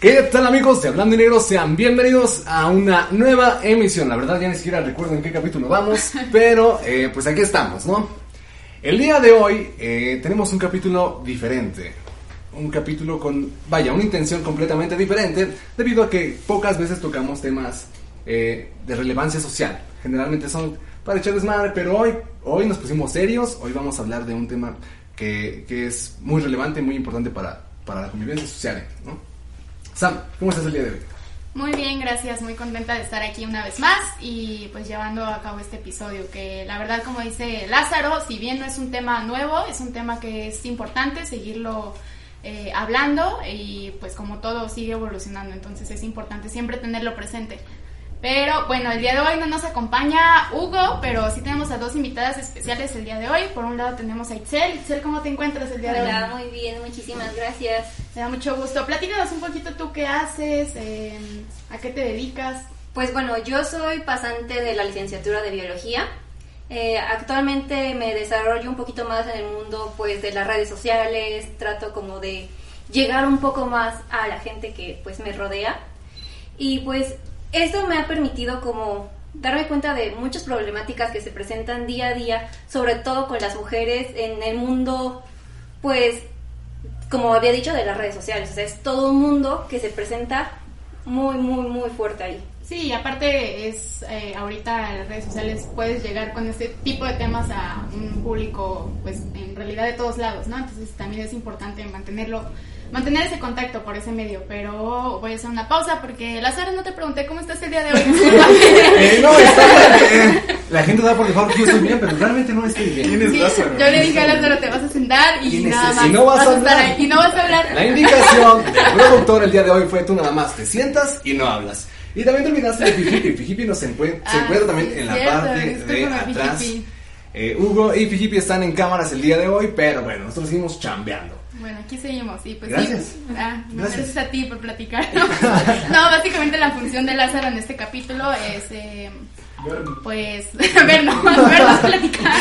¿Qué tal amigos de Hablando Negro? Sean bienvenidos a una nueva emisión. La verdad ya ni siquiera recuerdo en qué capítulo vamos, pero eh, pues aquí estamos, ¿no? El día de hoy eh, tenemos un capítulo diferente. Un capítulo con, vaya, una intención completamente diferente, debido a que pocas veces tocamos temas eh, de relevancia social. Generalmente son para echar desmadre, pero hoy, hoy nos pusimos serios. Hoy vamos a hablar de un tema que, que es muy relevante muy importante para, para la convivencia social, ¿no? Sam, ¿cómo estás el día de hoy? Muy bien, gracias, muy contenta de estar aquí una vez más y pues llevando a cabo este episodio que la verdad como dice Lázaro, si bien no es un tema nuevo, es un tema que es importante seguirlo eh, hablando y pues como todo sigue evolucionando, entonces es importante siempre tenerlo presente. Pero bueno, el día de hoy no nos acompaña Hugo, pero sí tenemos a dos invitadas especiales el día de hoy. Por un lado tenemos a Itzel. Itzel, ¿cómo te encuentras el día de hoy? Hola, muy bien, muchísimas gracias. Me da mucho gusto. Platícanos un poquito tú qué haces, eh, a qué te dedicas. Pues bueno, yo soy pasante de la licenciatura de biología. Eh, actualmente me desarrollo un poquito más en el mundo pues de las redes sociales, trato como de llegar un poco más a la gente que pues me rodea. Y pues esto me ha permitido como darme cuenta de muchas problemáticas que se presentan día a día, sobre todo con las mujeres en el mundo, pues, como había dicho, de las redes sociales. O sea, es todo un mundo que se presenta muy, muy, muy fuerte ahí. Sí, aparte es eh, ahorita en las redes sociales puedes llegar con este tipo de temas a un público, pues en realidad de todos lados, ¿no? Entonces también es importante mantenerlo mantener ese contacto por ese medio. Pero voy a hacer una pausa porque Lázaro no te pregunté cómo estás el día de hoy. eh, no, está bien. La gente da por default que yo estoy bien, pero realmente no estoy bien. ¿Quién es Lázaro? Yo le dije a Lázaro, te vas a sentar y nada más. Y no vas, a, hablar. Estar y no vas a hablar. La indicación del productor el día de hoy fue tú nada más te sientas y no hablas. Y también te olvidaste de Fijipi. Fijipi nos encuentra, Ah, se encuentra también sí, en la cierto, parte de atrás. Eh, Hugo y Fijipi están en cámaras el día de hoy, pero bueno, nosotros seguimos chambeando. Bueno, aquí seguimos. Y pues Gracias. sí. Ah, no, Gracias. gracias a ti por platicar. No, No, básicamente la función de Lázaro en este capítulo es. eh, pues vernos, vernos platicar.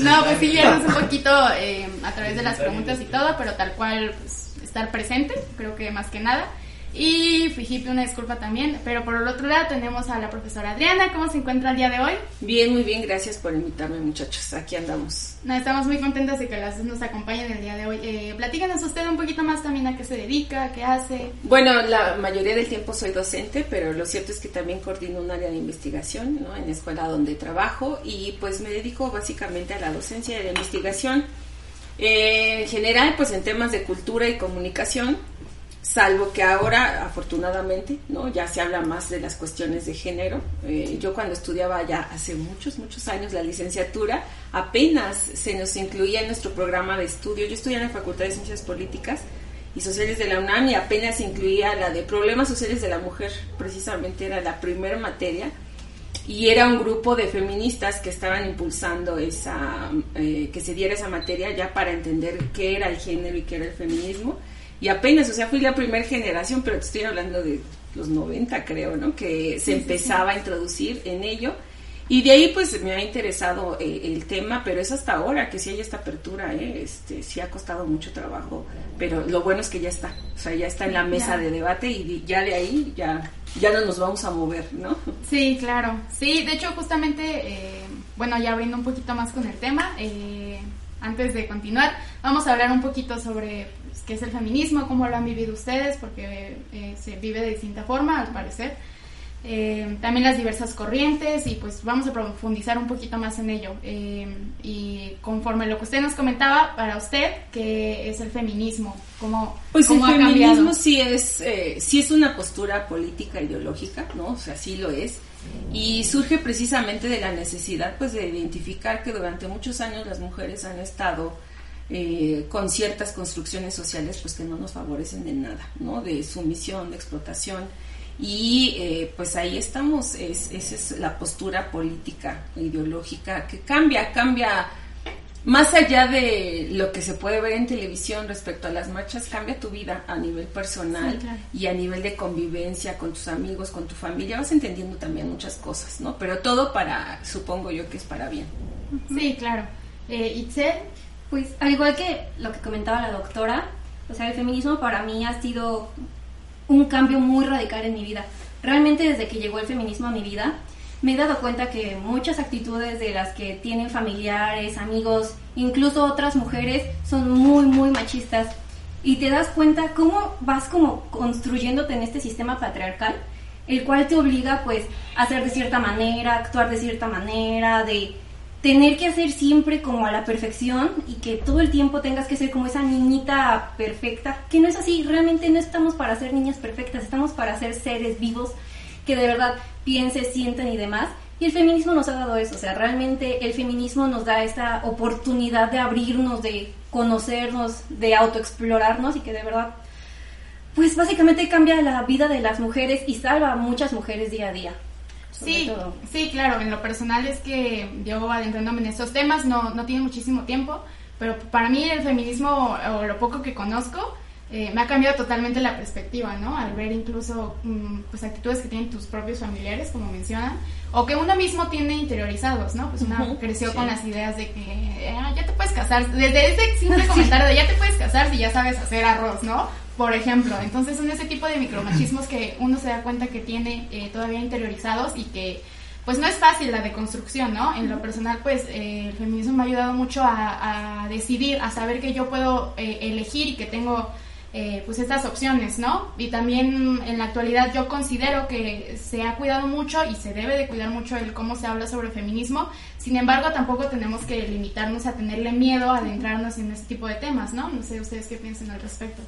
No, pues sí, guiarnos un poquito eh, a través de las preguntas y todo, pero tal cual pues, estar presente, creo que más que nada. Y Fijipi, una disculpa también, pero por el otro lado tenemos a la profesora Adriana, ¿cómo se encuentra el día de hoy? Bien, muy bien, gracias por invitarme muchachos, aquí andamos. No, estamos muy contentas de que las dos nos acompañen el día de hoy. Eh, platícanos usted un poquito más también a qué se dedica, qué hace. Bueno, la mayoría del tiempo soy docente, pero lo cierto es que también coordino un área de investigación ¿no? en la escuela donde trabajo y pues me dedico básicamente a la docencia y a la investigación. Eh, en general, pues en temas de cultura y comunicación, salvo que ahora, afortunadamente, no ya se habla más de las cuestiones de género. Eh, yo cuando estudiaba ya hace muchos, muchos años la licenciatura, apenas se nos incluía en nuestro programa de estudio. Yo estudié en la Facultad de Ciencias Políticas y Sociales de la UNAM y apenas incluía la de Problemas Sociales de la Mujer, precisamente era la primera materia. Y era un grupo de feministas que estaban impulsando esa, eh, que se diera esa materia ya para entender qué era el género y qué era el feminismo y apenas, o sea, fui la primera generación, pero te estoy hablando de los 90, creo, ¿no? Que se empezaba a introducir en ello. Y de ahí, pues, me ha interesado eh, el tema, pero es hasta ahora que sí hay esta apertura, ¿eh? Este, sí ha costado mucho trabajo, pero lo bueno es que ya está, o sea, ya está en la mesa de debate y ya de ahí ya, ya no nos vamos a mover, ¿no? Sí, claro. Sí, de hecho, justamente, eh, bueno, ya abriendo un poquito más con el tema, eh, antes de continuar, vamos a hablar un poquito sobre qué es el feminismo, cómo lo han vivido ustedes, porque eh, se vive de distinta forma, al parecer. Eh, también las diversas corrientes y pues vamos a profundizar un poquito más en ello. Eh, y conforme lo que usted nos comentaba, para usted, ¿qué es el feminismo? ¿Cómo, Pues cómo el ha feminismo sí es, eh, sí es una postura política ideológica, ¿no? O sea, sí lo es. Y surge precisamente de la necesidad, pues, de identificar que durante muchos años las mujeres han estado eh, con ciertas construcciones sociales, pues, que no nos favorecen en nada, ¿no? De sumisión, de explotación. Y eh, pues ahí estamos, es, esa es la postura política, ideológica, que cambia, cambia más allá de lo que se puede ver en televisión respecto a las marchas, cambia tu vida a nivel personal Sí, claro. y a nivel de convivencia con tus amigos, con tu familia. Vas entendiendo también muchas cosas, ¿no? Pero todo para, supongo yo que es para bien. Sí, claro. Eh, Itzel, Pues al igual que lo que comentaba la doctora, o sea, el feminismo para mí ha sido un cambio muy radical en mi vida. Realmente desde que llegó el feminismo a mi vida, me he dado cuenta que muchas actitudes de las que tienen familiares, amigos, incluso otras mujeres, son muy, muy machistas. Y te das cuenta cómo vas como construyéndote en este sistema patriarcal, el cual te obliga pues a hacer de cierta manera, actuar de cierta manera, de tener que hacer siempre como a la perfección y que todo el tiempo tengas que ser como esa niñita perfecta, que no es así, realmente no estamos para ser niñas perfectas, estamos para ser seres vivos que de verdad piensen, sienten y demás. Y el feminismo nos ha dado eso, o sea, realmente el feminismo nos da esta oportunidad de abrirnos, de conocernos, de autoexplorarnos y que de verdad, pues básicamente cambia la vida de las mujeres y salva a muchas mujeres día a día. Sí, sí, claro, en lo personal es que yo adentrándome en estos temas no, no tiene muchísimo tiempo, pero para mí el feminismo, o lo poco que conozco, eh, me ha cambiado totalmente la perspectiva, ¿no? Al ver incluso mm, pues actitudes que tienen tus propios familiares, como mencionan, o que uno mismo tiene interiorizados, ¿no? Pues uno creció con las ideas de que ah, ya te puedes casar, desde ese simple comentario de ya te puedes casar si ya sabes hacer arroz, ¿no? Por ejemplo, entonces son ese tipo de micromachismos que uno se da cuenta que tiene eh, todavía interiorizados y que pues no es fácil la deconstrucción, ¿no? En lo personal, pues eh, el feminismo me ha ayudado mucho a, decidir, a saber que yo puedo eh, elegir y que tengo pues estas opciones, ¿no? Y también en la actualidad yo considero que se ha cuidado mucho y se debe de cuidar mucho el cómo se habla sobre feminismo. Sin embargo, tampoco tenemos que limitarnos a tenerle miedo a adentrarnos en este tipo de temas, ¿no? No sé ustedes qué piensan al respecto.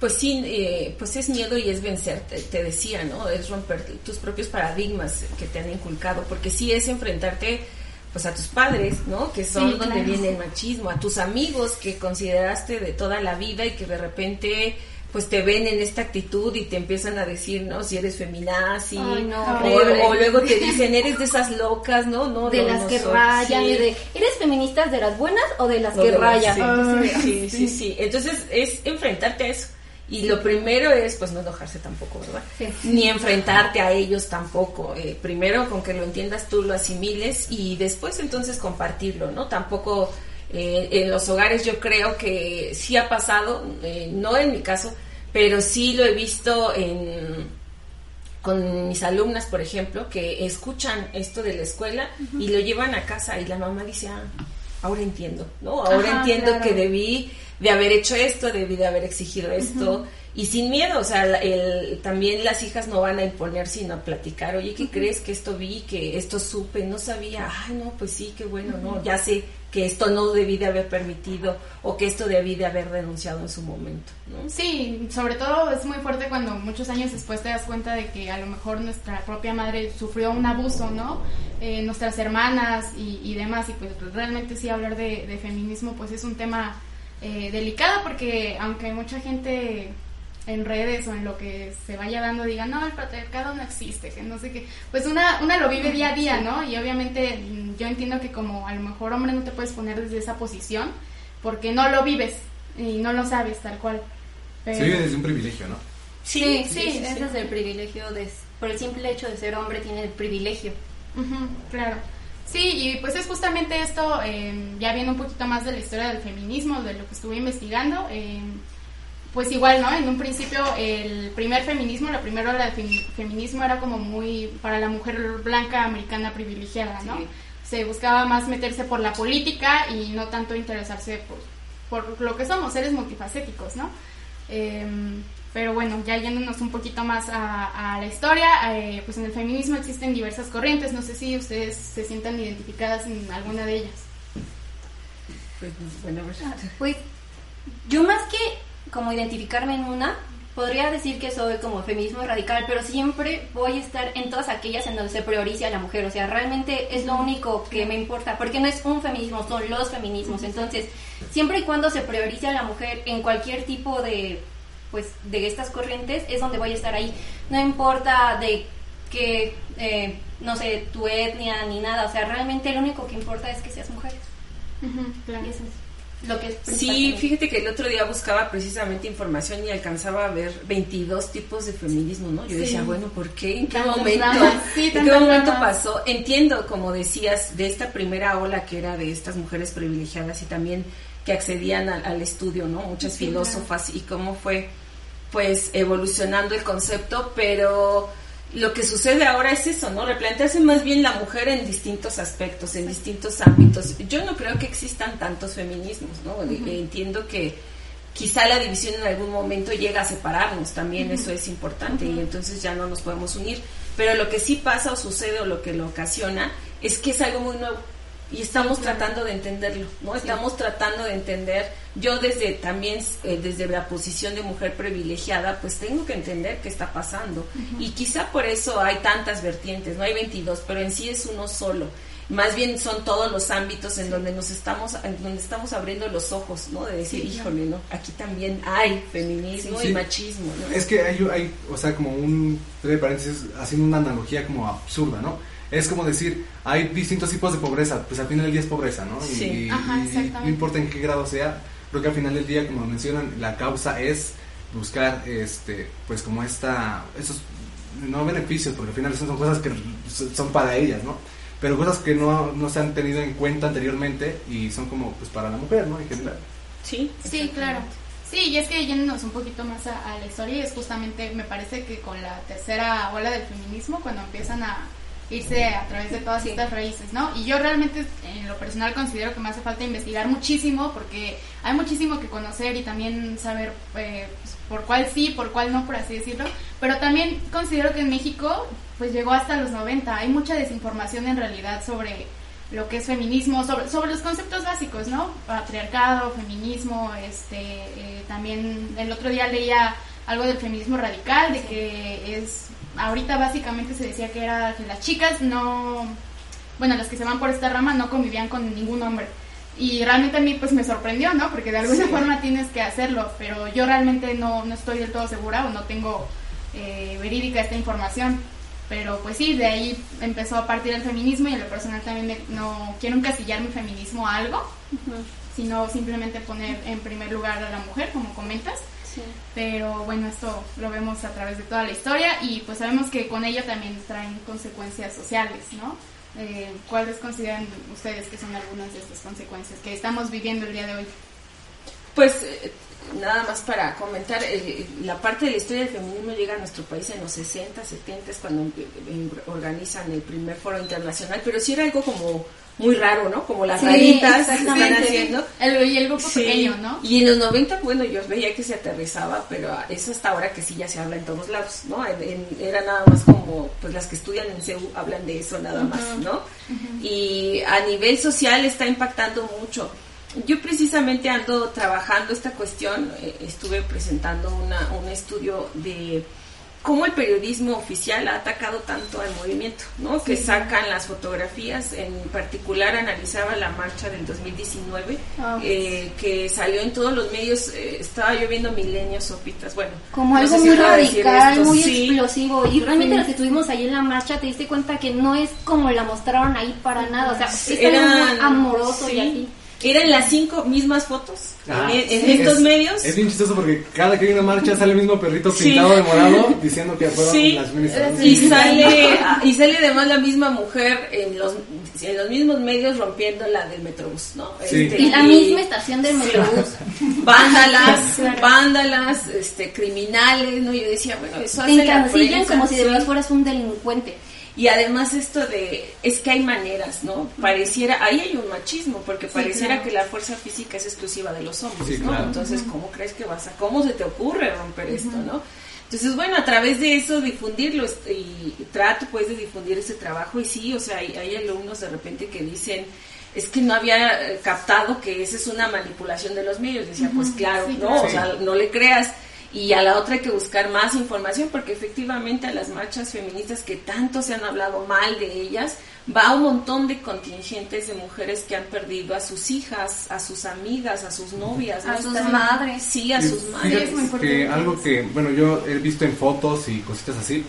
Pues sí, eh, pues es miedo y es vencer, te, decía, ¿no? Es romper tus propios paradigmas que te han inculcado, porque sí es enfrentarte pues a tus padres, ¿no? Que son donde viene el machismo, a tus amigos que consideraste de toda la vida y que de repente pues te ven en esta actitud y te empiezan a decir, ¿no? Si eres feminazi, o, luego te dicen, eres de esas locas, ¿no? no de las que rayan, de, ¿eres feminista de las buenas o de las que rayan? sí, sí, sí. Entonces es enfrentarte a eso. Y lo primero es, pues, no enojarse tampoco, ¿verdad? Ni enfrentarte a ellos tampoco. Eh, primero, con que lo entiendas tú, lo asimiles y después entonces compartirlo, ¿no? Tampoco eh, en los hogares yo creo que sí ha pasado, eh, no en mi caso, pero sí lo he visto en, con mis alumnas, por ejemplo, que escuchan esto de la escuela y lo llevan a casa y la mamá dice, ah, ahora entiendo, ¿no? Ahora entiendo que debí de haber hecho esto, debí de haber exigido esto, y sin miedo, o sea, el, también las hijas no van a imponer, sino a platicar, oye, ¿qué crees que esto vi, que esto supe, no sabía, ay, no, pues sí, qué bueno, no, ya sé que esto no debí de haber permitido o que esto debí de haber denunciado en su momento, ¿no? Sí, sobre todo es muy fuerte cuando muchos años después te das cuenta de que a lo mejor nuestra propia madre sufrió un abuso, ¿no? Eh, nuestras hermanas y, demás, y pues realmente sí hablar de, de feminismo pues es un tema eh, delicado porque aunque mucha gente en redes o en lo que se vaya dando diga, no, el patriarcado no existe, que no sé qué, pues una, una lo vive día a día, ¿no? Y obviamente mm, yo entiendo que como a lo mejor hombre no te puedes poner desde esa posición porque no lo vives y no lo sabes tal cual. Se vive desde un privilegio, ¿no? Sí, sí, ese es el privilegio, de, por el simple hecho de ser hombre tiene el privilegio. claro. Sí, y pues es justamente esto, em, ya viendo un poquito más de la historia del feminismo, de lo que estuve investigando, em, pues igual, ¿no? En un principio el primer feminismo, la primera ola del feminismo era como muy para la mujer blanca americana privilegiada, ¿no? Se buscaba más meterse por la política y no tanto interesarse por, por lo que somos, seres multifacéticos, ¿no? Em, pero bueno, ya yéndonos un poquito más a, la historia, eh, pues en el feminismo existen diversas corrientes. No sé si ustedes se sientan identificadas en alguna de ellas. Pues, bueno, pues, ah, pues yo más que como identificarme en una, podría decir que soy como feminismo radical, pero siempre voy a estar en todas aquellas en donde se prioriza a la mujer. O sea, realmente es lo único que me importa, porque no es un feminismo, son los feminismos. Entonces, siempre y cuando se priorice a la mujer en cualquier tipo de pues de estas corrientes es donde voy a estar ahí. No importa de que, eh, no sé, tu etnia ni nada, o sea, realmente lo único que importa es que seas mujer. lo que sí, fíjate que el otro día buscaba precisamente información y alcanzaba a ver 22 tipos de feminismo, ¿no? Yo decía, bueno, ¿por qué? ¿En qué momento? ¿En qué momento pasó? Entiendo, como decías, de esta primera ola que era de estas mujeres privilegiadas y también que accedían al, estudio, ¿no? Muchas filósofas y cómo fue pues evolucionando el concepto, pero lo que sucede ahora es eso, ¿no? Replantearse más bien la mujer en distintos aspectos, en distintos ámbitos. Yo no creo que existan tantos feminismos, ¿no? Entiendo que quizá la división en algún momento llega a separarnos, también eso es importante y entonces ya no nos podemos unir. Pero lo que sí pasa o sucede o lo que lo ocasiona es que es algo muy nuevo y estamos tratando de entenderlo, ¿no? Estamos tratando de entender, yo desde también, eh, desde la posición de mujer privilegiada, pues tengo que entender qué está pasando. Y quizá por eso hay tantas vertientes, no hay 22, pero en sí es uno solo. Más bien son todos los ámbitos en donde nos estamos, en donde estamos abriendo los ojos, ¿no? De decir, híjole, ¿no? Aquí también hay feminismo y machismo, ¿no? Es que hay, hay, o sea, como un, entre paréntesis, haciendo una analogía como absurda, ¿no? es como decir, hay distintos tipos de pobreza, pues al final del día es pobreza, ¿no? Sí. Ajá, no importa en qué grado sea, creo que al final del día, como mencionan, la causa es buscar, este, pues como esta, esos, no beneficios, porque al final son cosas que son para ellas, ¿no? Pero cosas que no, no se han tenido en cuenta anteriormente y son como, pues para la mujer, ¿no? En general. Sí, sí, claro. Sí, y es que yéndonos un poquito más a, a la historia, es justamente, me parece que con la tercera ola del feminismo, cuando empiezan a, irse a través de todas estas raíces, ¿no? Y yo realmente en lo personal considero que me hace falta investigar muchísimo porque hay muchísimo que conocer y también saber eh, pues, por cuál sí, por cuál no, por así decirlo. Pero también considero que en México pues llegó hasta los 90. Hay mucha desinformación en realidad sobre lo que es feminismo, sobre, sobre los conceptos básicos, ¿no? Patriarcado, feminismo, este, eh, también el otro día leía algo del feminismo radical, de que es ahorita básicamente se decía que era que las chicas no, bueno, las que se van por esta rama no convivían con ningún hombre. Y realmente a mí pues me sorprendió, ¿no? Porque de alguna forma tienes que hacerlo, pero yo realmente no, no estoy del todo segura o no tengo eh, verídica esta información. Pero pues sí, de ahí empezó a partir el feminismo y en lo personal también no quiero encasillar mi feminismo a algo, sino simplemente poner en primer lugar a la mujer, como comentas. Pero bueno, esto lo vemos a través de toda la historia y pues sabemos que con ello también traen consecuencias sociales, ¿no? Eh, ¿Cuáles consideran ustedes que son algunas de estas consecuencias que estamos viviendo el día de hoy? Pues eh, nada más para comentar, eh, la parte de la historia del feminismo llega a nuestro país en los 60, 70, es cuando organizan el primer foro internacional, pero sí era algo como muy raro, ¿no? Como las raritas que están haciendo. El, y el grupo pequeño, ¿no? Y en los 90, bueno, yo veía que se aterrizaba, pero es hasta ahora que sí ya se habla en todos lados, ¿no? era nada más como, pues las que estudian en CEU hablan de eso nada más, ¿no? Y a nivel social está impactando mucho. Yo precisamente ando trabajando esta cuestión, eh, estuve presentando una, un estudio de cómo el periodismo oficial ha atacado tanto al movimiento, ¿no? Que sacan las fotografías, en particular analizaba la marcha del 2019, ah, eh, que salió en todos los medios, eh, estaba yo viendo milenios sopitas, bueno. Como algo muy radical, muy explosivo, y realmente lo que tuvimos ahí en la marcha, te diste cuenta que no es como la mostraron ahí para nada, o sea, es muy amoroso y así. Eran las cinco mismas fotos ah, en, estos medios. Es bien chistoso porque cada que hay una marcha sale el mismo perrito pintado de morado diciendo que fueron las feministas. Y sale, y sale además la misma mujer en los, en los mismos medios rompiendo la del Metrobús, ¿no? Este, y la misma estación del Metrobús. Vándalas, vándalas, este, criminales, ¿no? Yo decía, bueno, eso Te encasillan como si de verdad fueras un delincuente. Y además esto de, es que hay maneras, ¿no? Pareciera, ahí hay un machismo, porque pareciera que la fuerza física es exclusiva de los hombres, ¿no? Entonces, ¿cómo crees que vas a, cómo se te ocurre romper esto, ¿no? Entonces, bueno, a través de eso difundirlo y, trato pues de difundir ese trabajo y sí, o sea, hay, hay alumnos de repente que dicen, es que no había eh, captado que esa es una manipulación de los medios. Decía, pues claro, no, o sea, no le creas y a la otra hay que buscar más información porque efectivamente a las marchas feministas que tanto se han hablado mal de ellas va un montón de contingentes de mujeres que han perdido a sus hijas, a sus amigas, a sus novias, a sus madres, sí, a sus madres. Que algo que, bueno, yo he visto en fotos y cositas así,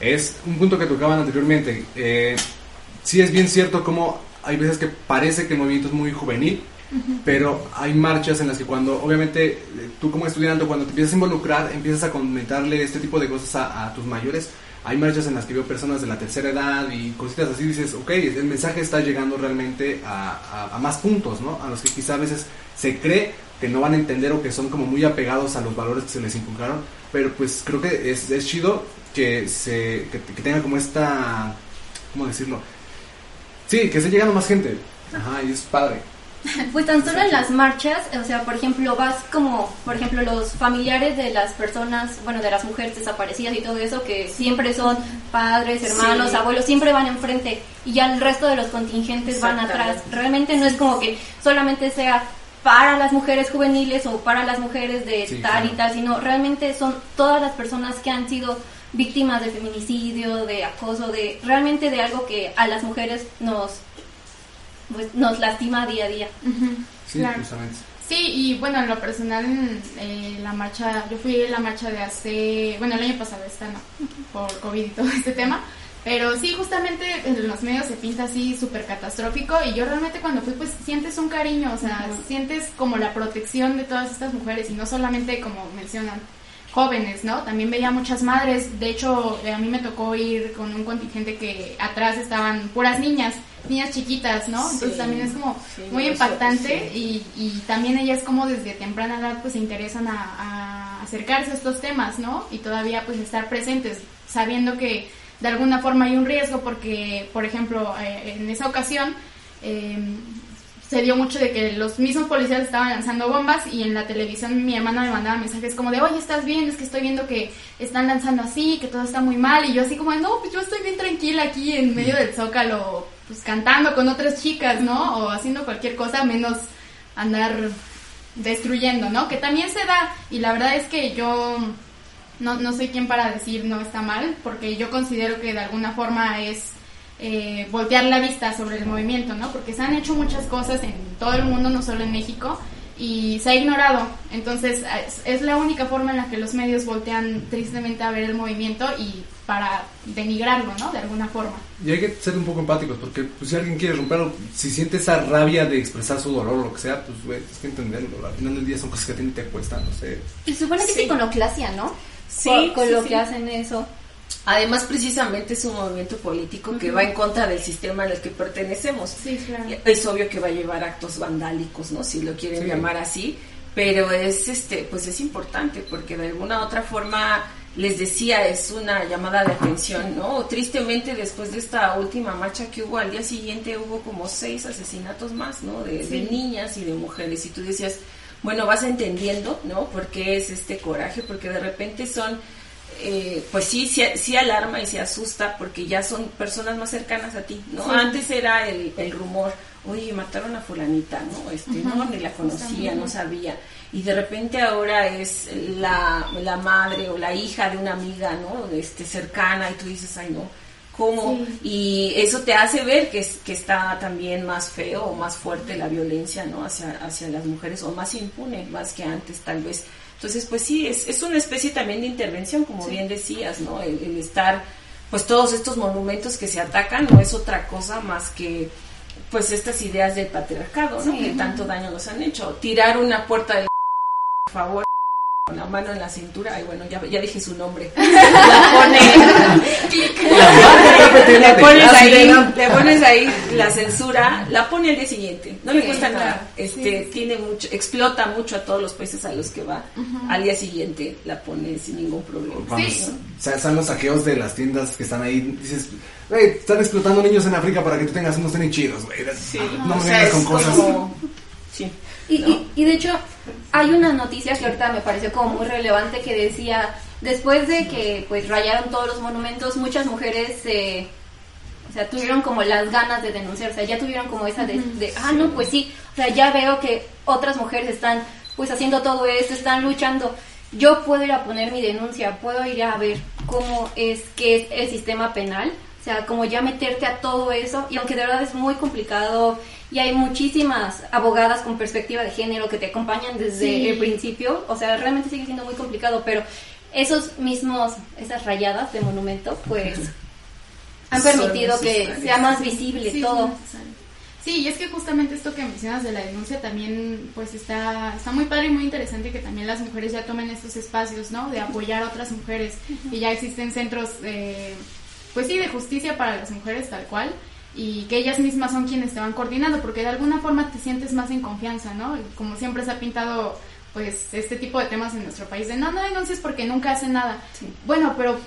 es un punto que tocaban anteriormente. Eh, sí es bien cierto como hay veces que parece que el movimiento es muy juvenil, pero hay marchas en las que cuando, obviamente, eh, tú como estudiante, cuando te empiezas a involucrar, empiezas a comentarle este tipo de cosas a, tus mayores, hay marchas en las que veo personas de la tercera edad y cositas así, dices, ok, el mensaje está llegando realmente a, a, más puntos, ¿no? A los que quizá a veces se cree que no van a entender o que son como muy apegados a los valores que se les inculcaron, pero pues creo que es, es chido que se que, que tenga como esta ¿cómo decirlo? Sí, que se llegando más gente. Ajá, y es padre. Pues tan solo en las marchas, o sea, por ejemplo, vas como, por ejemplo, los familiares de las personas, bueno, de las mujeres desaparecidas y todo eso, que siempre son padres, hermanos, Sí. abuelos, siempre van enfrente y ya el resto de los contingentes van atrás. Realmente no es como que solamente sea para las mujeres juveniles o para las mujeres de Sí, tal y tal, sino realmente son todas las personas que han sido víctimas de feminicidio, de acoso, de realmente de algo que a las mujeres nos pues, nos lastima día a día. Sí, claro. justamente. Sí, y bueno, en lo personal, eh, la marcha, yo fui a la marcha de hace, bueno, el año pasado, esta no, por COVID y todo este tema, pero sí, justamente en los medios se pinta así súper catastrófico y yo realmente cuando fui, pues sientes un cariño, o sea, sientes como la protección de todas estas mujeres y no solamente como mencionan jóvenes, ¿no? También veía muchas madres, de hecho, eh, a mí me tocó ir con un contingente que atrás estaban puras niñas, niñas chiquitas, ¿no? Entonces también es como sí, muy impactante sí. y, y también ellas como desde temprana edad pues se interesan a, a acercarse a estos temas, ¿no? Y todavía pues estar presentes, sabiendo que de alguna forma hay un riesgo porque, por ejemplo, eh, en esa ocasión eh, se dio mucho de que los mismos policías estaban lanzando bombas y en la televisión mi hermana me mandaba mensajes como de, oye, ¿estás bien? Es que estoy viendo que están lanzando así, que todo está muy mal y yo así como, no, pues yo estoy bien tranquila aquí en medio del zócalo, pues cantando con otras chicas, ¿no? O haciendo cualquier cosa menos andar destruyendo, ¿no? Que también se da y la verdad es que yo no, no soy quien para decir no está mal, porque yo considero que de alguna forma es eh, voltear la vista sobre el movimiento, ¿no? Porque se han hecho muchas cosas en todo el mundo, no solo en México, y se ha ignorado. Entonces es, es la única forma en la que los medios voltean tristemente a ver el movimiento y para denigrarlo, ¿no? De alguna forma. Y hay que ser un poco empáticos, porque pues, si alguien quiere romperlo, si siente esa rabia de expresar su dolor o lo que sea, pues güey, es que entenderlo. Al final del día son cosas que a ti te cuestan, no sé. Y supone que Sí. es iconoclasia, ¿no? Sí, Con, con sí, lo sí. que hacen eso. Además, precisamente es un movimiento político que va en contra del sistema al que pertenecemos. Sí, claro. Es obvio que va a llevar actos vandálicos, ¿no? Si lo quieren Sí. llamar así, pero es este, pues es importante porque de alguna otra forma les decía es una llamada de atención, ¿no? Tristemente después de esta última marcha que hubo al día siguiente hubo como seis asesinatos más, ¿no? De, de niñas y de mujeres y tú decías, bueno, vas entendiendo, ¿no? ¿Por qué es este coraje? Porque de repente son eh, pues sí, sí, sí alarma y se asusta porque ya son personas más cercanas a ti, ¿no? Sí. Antes era el, el rumor, oye, mataron a fulanita, ¿no? Este, no, ni la conocía, no sabía. Y de repente ahora es la, la madre o la hija de una amiga, ¿no? Este, cercana y tú dices, ay, no, ¿cómo? Sí. Y eso te hace ver que, es, que está también más feo o más fuerte la violencia, ¿no? Hacia, hacia las mujeres o más impune, más que antes tal vez. Entonces, pues sí, es, es una especie también de intervención, como bien decías, ¿no? El, el estar, pues todos estos monumentos que se atacan no es otra cosa más que, pues estas ideas del patriarcado, ¿no? Sí. Que tanto daño nos han hecho. Tirar una puerta del por favor la mano en la cintura, ay bueno, ya, ya dije su nombre. La pone, le pones La ahí, sirena. le pones ahí la censura, la pone al día siguiente, no le Sí, cuesta nada, este, tiene mucho, explota mucho a todos los países a los que va, al día siguiente la pone sin ningún problema. Sí. se están los saqueos de las tiendas que están ahí, dices, güey, están explotando niños en África para que tú tengas unos tenis chidos, güey. No O me vengas con cosas. como- sí. Y, ¿no? y, y de hecho, hay una noticia que ahorita me pareció como muy relevante que decía, después de que pues rayaron todos los monumentos, muchas mujeres eh, o sea, tuvieron como las ganas de denunciar, o sea, ya tuvieron como esa de, de, ah, no, pues sí, o sea, ya veo que otras mujeres están pues haciendo todo esto, están luchando. Yo puedo ir a poner mi denuncia, puedo ir a ver cómo es que es el sistema penal, o sea, como ya meterte a todo eso, y aunque de verdad es muy complicado, y hay muchísimas abogadas con perspectiva de género que te acompañan desde Sí. el principio, o sea, realmente sigue siendo muy complicado, pero esos mismos, esas rayadas de monumento, pues han permitido que sea más visible Sí, todo. Sí, y es que justamente esto que mencionas de la denuncia también pues está, está muy padre y muy interesante que también las mujeres ya tomen estos espacios, ¿no? De apoyar a otras mujeres y ya existen centros, eh, pues sí, de justicia para las mujeres tal cual. Y que ellas mismas son quienes te van coordinando, porque de alguna forma te sientes más en confianza, ¿no? Como siempre se ha pintado pues este tipo de temas en nuestro país de no, no denuncies porque nunca hacen nada. Bueno, pero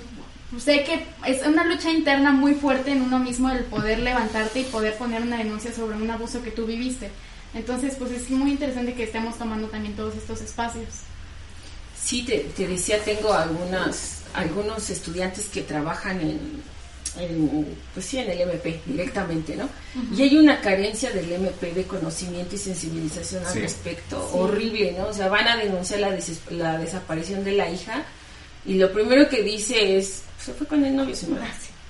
sé que es una lucha interna muy fuerte en uno mismo el poder levantarte y poder poner una denuncia sobre un abuso que tú viviste. Entonces, pues es muy interesante que estemos tomando también todos estos espacios. Sí, te, te decía, tengo algunas, algunos estudiantes que trabajan en, pues sí, en el MP directamente, ¿no? Y hay una carencia del MP de conocimiento y sensibilización al respecto, horrible, ¿no? O sea, van a denunciar la, la desaparición de la hija y lo primero que dice es, se fue con el novio, se me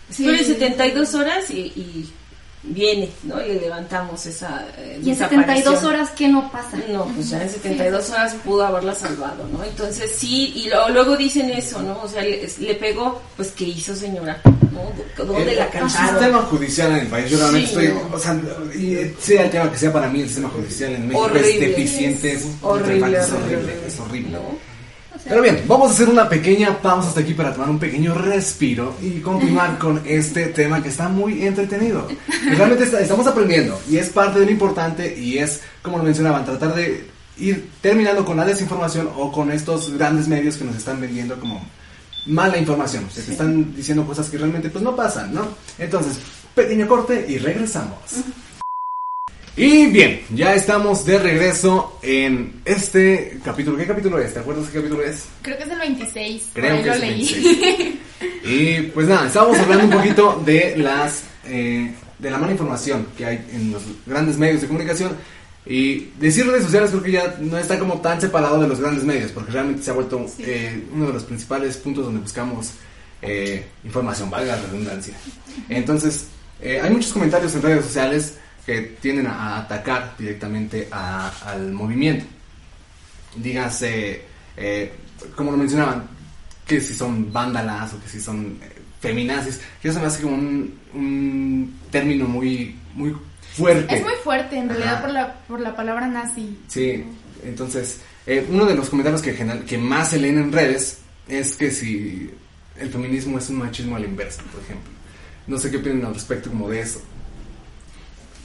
Espera 72 horas y viene, ¿no? Y levantamos esa eh, Y en 72 horas, ¿qué no pasa? No, pues ya en 72 horas pudo haberla salvado, ¿no? Entonces sí, y luego dicen eso, ¿no? O sea, le, pegó, pues ¿qué hizo señora? ¿No? ¿Dónde la cantaron? El sistema judicial en el país, yo realmente estoy, o sea, y sea el tema que sea para mí, el sistema judicial en México es deficiente, es horrible, es horrible, es horrible. ¿no? Pero bien, vamos a hacer una pequeña pausa hasta aquí para tomar un pequeño respiro y continuar con este tema que está muy entretenido. realmente estamos aprendiendo y es parte de lo importante y es, como lo mencionaban, tratar de ir terminando con la desinformación o con estos grandes medios que nos están vendiendo como mala información. Se están diciendo cosas que realmente pues no pasan, ¿no? Entonces, pequeño corte y regresamos. Y bien, ya estamos de regreso en este capítulo. ¿Qué capítulo es? ¿Te acuerdas qué capítulo es? Creo que es el 26. Creo que es el 26. y pues nada, estábamos hablando un poquito de las eh, de la mala información que hay en los grandes medios de comunicación. Y decir redes sociales creo que ya no está como tan separado de los grandes medios, porque realmente se ha vuelto eh, uno de los principales puntos donde buscamos eh, información, valga la redundancia. Entonces, hay muchos comentarios en redes sociales que tienden a atacar directamente al movimiento. Dígase, eh, como lo mencionaban, que si son vándalas o que si son eh, feminazis, que eso me hace como un, término muy, muy fuerte. Es muy fuerte en realidad por la, por la palabra nazi. Sí, entonces, eh, uno de los comentarios que, que más se leen en redes es que si el feminismo es un machismo a la inversa, por ejemplo. No sé qué opinan al respecto como de eso.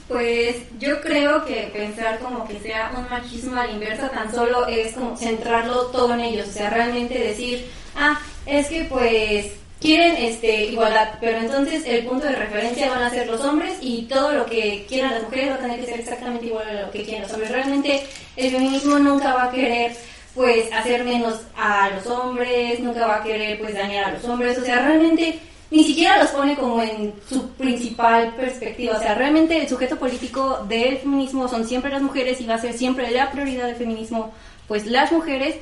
Pues yo creo que pensar como que sea un machismo a la inversa tan solo es como centrarlo todo en ellos, o sea, realmente decir, ah, es que pues quieren este igualdad, pero entonces el punto de referencia van a ser los hombres y todo lo que quieran las mujeres va a tener que ser exactamente igual a lo que quieren los hombres. Realmente el feminismo nunca va a querer pues hacer menos a los hombres, nunca va a querer pues dañar a los hombres, o sea, realmente ni siquiera los pone como en su principal perspectiva. O sea, realmente el sujeto político del feminismo son siempre las mujeres y va a ser siempre la prioridad del feminismo, pues las mujeres.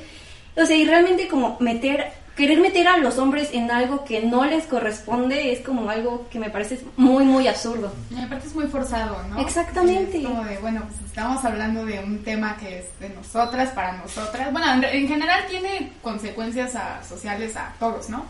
O sea, y realmente como meter querer meter a los hombres en algo que no les corresponde es como algo que me parece muy, muy absurdo. Y aparte es muy forzado, ¿no? Exactamente. como de, bueno, pues estamos hablando de un tema que es de nosotras, para nosotras. Bueno, en, general tiene consecuencias sociales a todos, ¿no?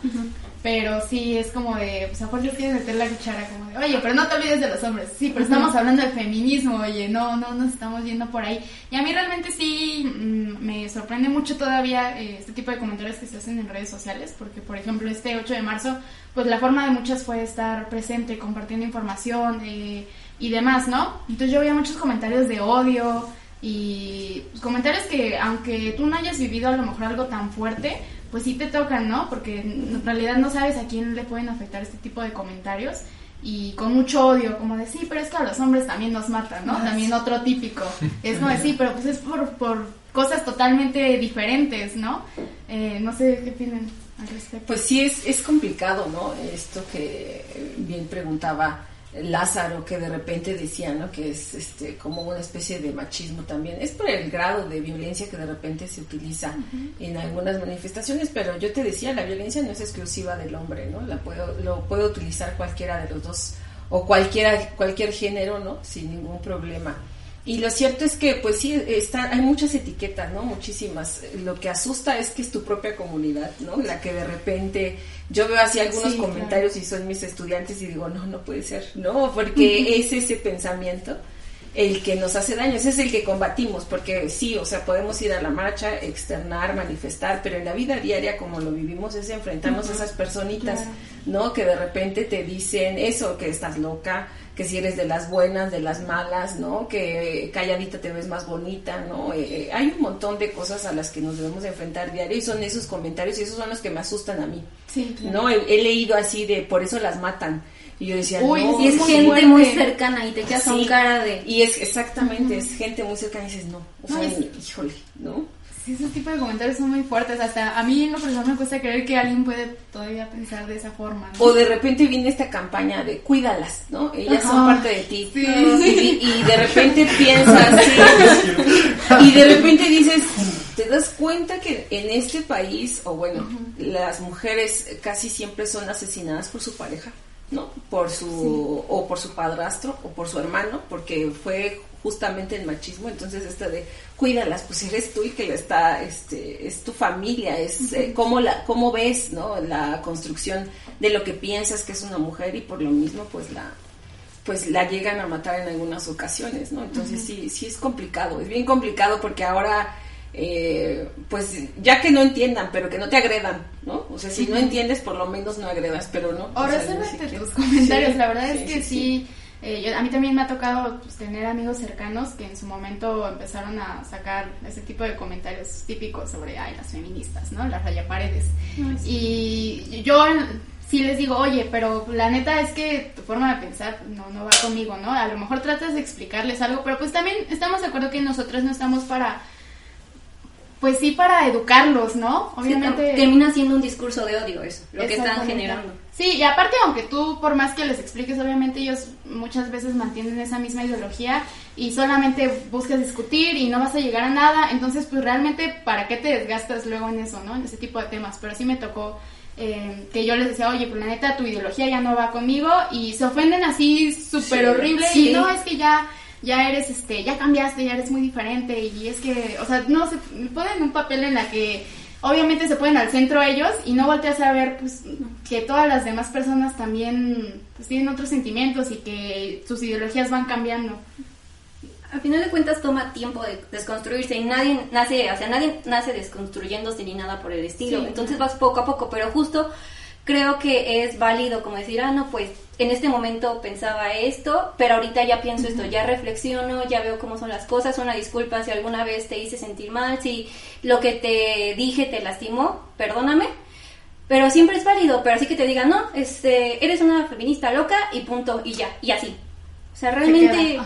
Pero sí es como de, pues a Jorge quiere meter la cuchara como de, oye, pero no te olvides de los hombres. Sí, pero estamos hablando de feminismo, oye, no, no nos estamos yendo por ahí. Y a mí realmente sí mm, me sorprende mucho todavía eh, este tipo de comentarios que se hacen en redes sociales, porque por ejemplo este 8 de marzo, pues la forma de muchas fue estar presente, compartiendo información eh, y demás, ¿no? Entonces yo veía muchos comentarios de odio y pues, comentarios que aunque tú no hayas vivido a lo mejor algo tan fuerte, pues sí te tocan, ¿no? Porque en realidad no sabes a quién le pueden afectar este tipo de comentarios y con mucho odio, como de sí, pero es que a los hombres también nos matan, ¿no? También otro típico. Es como de sí, pero pues es por, por cosas totalmente diferentes, ¿no? Eh, no sé qué opinan al respecto. Pues sí, es, es complicado, ¿no? Esto que bien preguntaba Lázaro que de repente decía, ¿no? Que es este como una especie de machismo también. Es por el grado de violencia que de repente se utiliza en algunas manifestaciones, pero yo te decía, la violencia no es exclusiva del hombre, ¿no? La puedo, lo puede utilizar cualquiera de los dos o cualquiera cualquier género, ¿no? Sin ningún problema. Y lo cierto es que, pues sí, está, hay muchas etiquetas, ¿no? Muchísimas. Lo que asusta es que es tu propia comunidad, ¿no? La que de repente yo veo así algunos comentarios y son mis estudiantes y digo, no, no puede ser, no, porque es ese pensamiento el que nos hace daño, ese es el que combatimos, porque sí, o sea, podemos ir a la marcha, externar, manifestar, pero en la vida diaria como lo vivimos es enfrentarnos a esas personitas, ¿no? Que de repente te dicen eso, que estás loca, que si eres de las buenas, de las malas, ¿no? Que calladita te ves más bonita, ¿no? Eh, eh, hay un montón de cosas a las que nos debemos enfrentar diario y son esos comentarios y esos son los que me asustan a mí. Sí, ¿No? He, he leído así de por eso las matan. Y yo decía, Uy, no, Y es gente fuerte. muy cercana y te quedas Sí. con cara de... Y es exactamente, es gente muy cercana y dices, no, o No, sea, es- híjole, ¿no? Sí, ese tipo de comentarios son muy fuertes. Hasta a mí en lo personal me cuesta creer que alguien puede todavía pensar de esa forma. ¿no? O de repente viene esta campaña de cuídalas, ¿no? Ellas son parte de ti. Sí. Y, y de repente piensas, sí, y de repente dices, te das cuenta que en este país, o bueno, las mujeres casi siempre son asesinadas por su pareja, ¿no? Por su, o por su padrastro, o por su hermano, porque fue justamente el machismo, entonces esta de cuídalas, pues eres tú y que la está, este, es tu familia, es eh, cómo la, cómo ves, ¿no? La construcción de lo que piensas que es una mujer y por lo mismo, pues la, pues la llegan a matar en algunas ocasiones, ¿no? Entonces sí, sí es complicado, es bien complicado porque ahora, eh, pues ya que no entiendan, pero que no te agredan, ¿no? O sea, si no entiendes, por lo menos no agredas, pero no. O o sea, siquiera- tus comentarios. Sí, la verdad sí, es que sí, sí. Eh, yo- a mí también me ha tocado pues, tener amigos cercanos que en su momento empezaron a sacar ese tipo de comentarios típicos sobre ay, las feministas, ¿no? Las rayaparedes. Y yo sí les digo, oye, pero la neta es que tu forma de pensar no, no va conmigo, ¿no? A lo mejor tratas de explicarles algo, pero pues también estamos de acuerdo que nosotros no estamos para, pues sí, para educarlos, ¿no? Obviamente termina siendo un discurso de odio eso, lo que están generando. Sí, y aparte, aunque tú, por más que les expliques, obviamente ellos muchas veces mantienen esa misma ideología y solamente buscas discutir y no vas a llegar a nada. Entonces, pues realmente, ¿para qué te desgastas luego en eso, no? En ese tipo de temas. Pero sí me tocó eh, que yo les decía, oye, pues la neta, tu ideología ya no va conmigo y se ofenden así súper Sí, horrible sí. y no, es que ya ya eres este ya cambiaste ya eres muy diferente y es que o sea no se ponen un papel en la que obviamente se ponen al centro ellos y no volteas a ver pues que todas las demás personas también pues tienen otros sentimientos y que sus ideologías van cambiando Al final de cuentas toma tiempo de desconstruirse y nadie nace, o sea, nadie nace desconstruyéndose ni nada por el estilo. Sí, Entonces vas poco a poco, pero justo creo que es válido como decir, ah, no, pues en este momento pensaba esto, pero ahorita ya pienso esto, ya reflexiono, ya veo cómo son las cosas, una disculpa si alguna vez te hice sentir mal, si lo que te dije te lastimó, perdóname. Pero siempre es válido, pero así que te digan, no, este, eres una feminista loca y punto, y ya, y así. O sea, realmente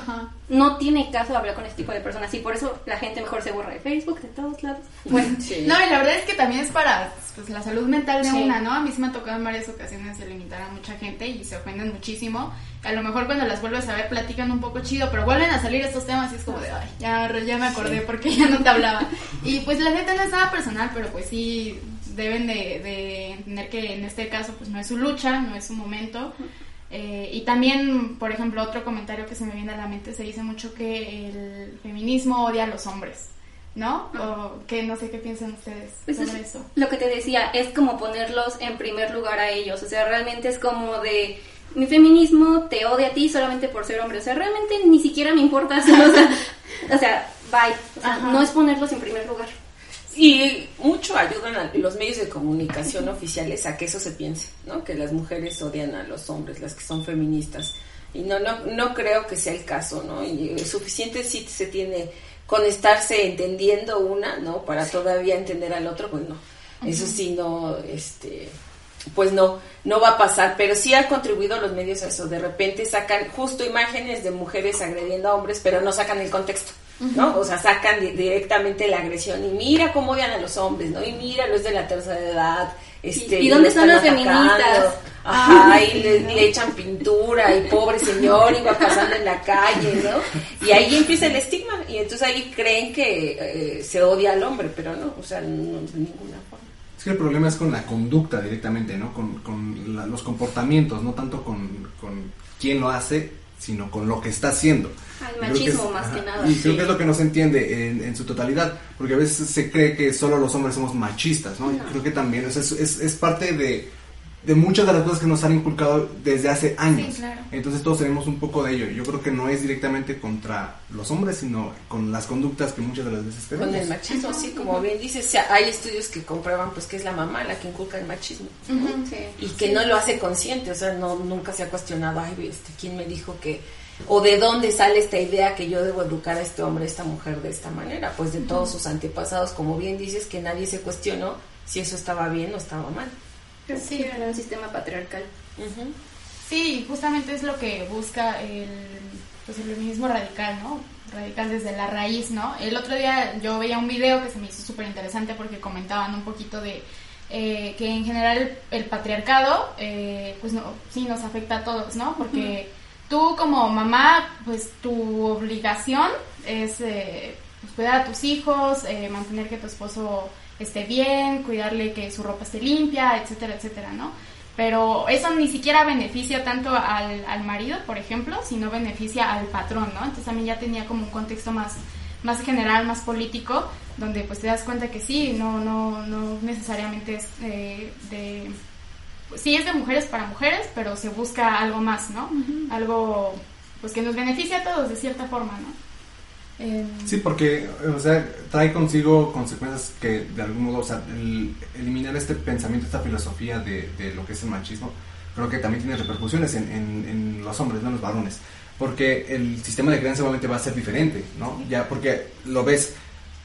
no tiene caso hablar con este tipo de personas y por eso la gente mejor se borra de Facebook, de todos lados. Bueno, Sí. no y la verdad es que también es para pues, la salud mental de Sí. una no a mí sí me ha tocado en varias ocasiones de limitar a mucha gente y se ofenden muchísimo a lo mejor cuando las vuelves a ver platican un poco chido pero vuelven a salir estos temas y es como de ay ya, ya me acordé porque ya no te hablaba y pues la neta no es nada personal pero pues sí deben de, de entender que en este caso pues no es su lucha no es su momento Eh, y también, por ejemplo, otro comentario que se me viene a la mente, se dice mucho que el feminismo odia a los hombres, ¿no? O que no sé qué piensan ustedes pues sobre es eso. lo que te decía, es como ponerlos en primer lugar a ellos. O sea, realmente es como de mi feminismo te odia a ti solamente por ser hombre. O sea, realmente ni siquiera me importa. O sea, o sea bye. O sea, Ajá. no es ponerlos en primer lugar. Y mucho ayudan a los medios de comunicación oficiales a que eso se piense, ¿no? Que las mujeres odian a los hombres, las que son feministas. Y no, no, no creo que sea el caso, ¿no? Y es suficiente si se tiene con estarse entendiendo una, ¿no? Para todavía entender al otro, pues no. Eso sí, no, este, pues no, no va a pasar, pero sí han contribuido los medios a eso. De repente sacan justo imágenes de mujeres agrediendo a hombres, pero no sacan el contexto, ¿no? O sea, sacan di- directamente la agresión y mira cómo odian a los hombres, ¿no? Y mira, lo es de la tercera edad. Este, ¿Y dónde están están las feministas? atacando. Ajá, y le, le echan pintura y pobre señor iba pasando en la calle, ¿no? Y ahí empieza el estigma y entonces ahí creen que eh, se odia al hombre, pero no, o sea, no de ninguna forma. Es que el problema es con la conducta directamente, ¿no? Con, con la- los comportamientos, no tanto con, con quién lo hace, sino con lo que está haciendo. Al Y creo que machismo es- más ajá, que nada. Y creo sí. que es lo que no se entiende en, en su totalidad, porque a veces se cree que solo los hombres somos machistas, ¿no? Y No. creo que también o sea, es, es, es parte de, de muchas de las cosas que nos han inculcado desde hace años. Sí, claro. Entonces todos tenemos un poco de ello. Yo creo que no es directamente contra los hombres, sino con las conductas que muchas de las veces tenemos. Con el machismo, sí, como bien dices, o sea, hay estudios que comprueban pues que es la mamá la que inculca el machismo y que no lo hace consciente, o sea, no nunca se ha cuestionado, ay, este, ¿quién me dijo que o de dónde sale esta idea que yo debo educar a este hombre, a esta mujer de esta manera? Pues de todos sus antepasados, como bien dices, que nadie se cuestionó si eso estaba bien o estaba mal. Sí, era un sistema patriarcal. Sí, justamente es lo que busca el, pues el feminismo radical, ¿no? Radical desde la raíz, ¿no? El otro día yo veía un video que se me hizo súper interesante porque comentaban un poquito de eh, que en general el, el patriarcado, eh, pues no, sí nos afecta a todos, ¿no? Porque tú como mamá, pues tu obligación es eh, pues, cuidar a tus hijos, eh, mantener que tu esposo esté bien, cuidarle que su ropa esté limpia, etcétera, etcétera, ¿no? Pero eso ni siquiera beneficia tanto al, al marido, por ejemplo, sino beneficia al patrón, ¿no? Entonces también ya tenía como un contexto más, más general, más político, donde pues te das cuenta que sí, no, no, no necesariamente es eh, de... pues, sí es de mujeres para mujeres, pero se busca algo más, ¿no? Algo pues que nos beneficia a todos de cierta forma, ¿no? Em, Sí, porque, o sea, trae consigo consecuencias que de algún modo, o sea, el eliminar este pensamiento, esta filosofía de, de lo que es el machismo, creo que también tiene repercusiones en, en, en los hombres, no en los varones. Porque el sistema de crianza obviamente va a ser diferente, ¿no? Ya, porque lo ves,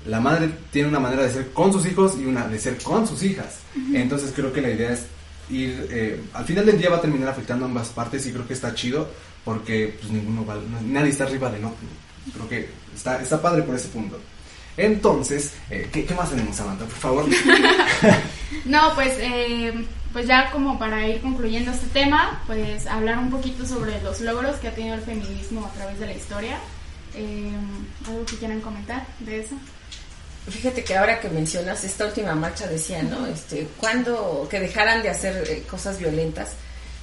la madre tiene una manera de ser con sus hijos y una de ser con sus hijas. Entonces creo que la idea es ir, eh, al final del día va a terminar afectando ambas partes y creo que está chido porque pues ninguno va, nadie está arriba del otro. Creo que está, está padre por ese punto. Entonces, eh, ¿qué, qué más tenemos, Samantha? Por favor. No, pues, eh, pues ya como para ir concluyendo este tema, pues hablar un poquito sobre los logros que ha tenido el feminismo a través de la historia. Eh, ¿Algo que quieran comentar de eso? Fíjate que ahora que mencionas esta última marcha decía, ¿no? Este, cuando que dejaran de hacer eh, cosas violentas,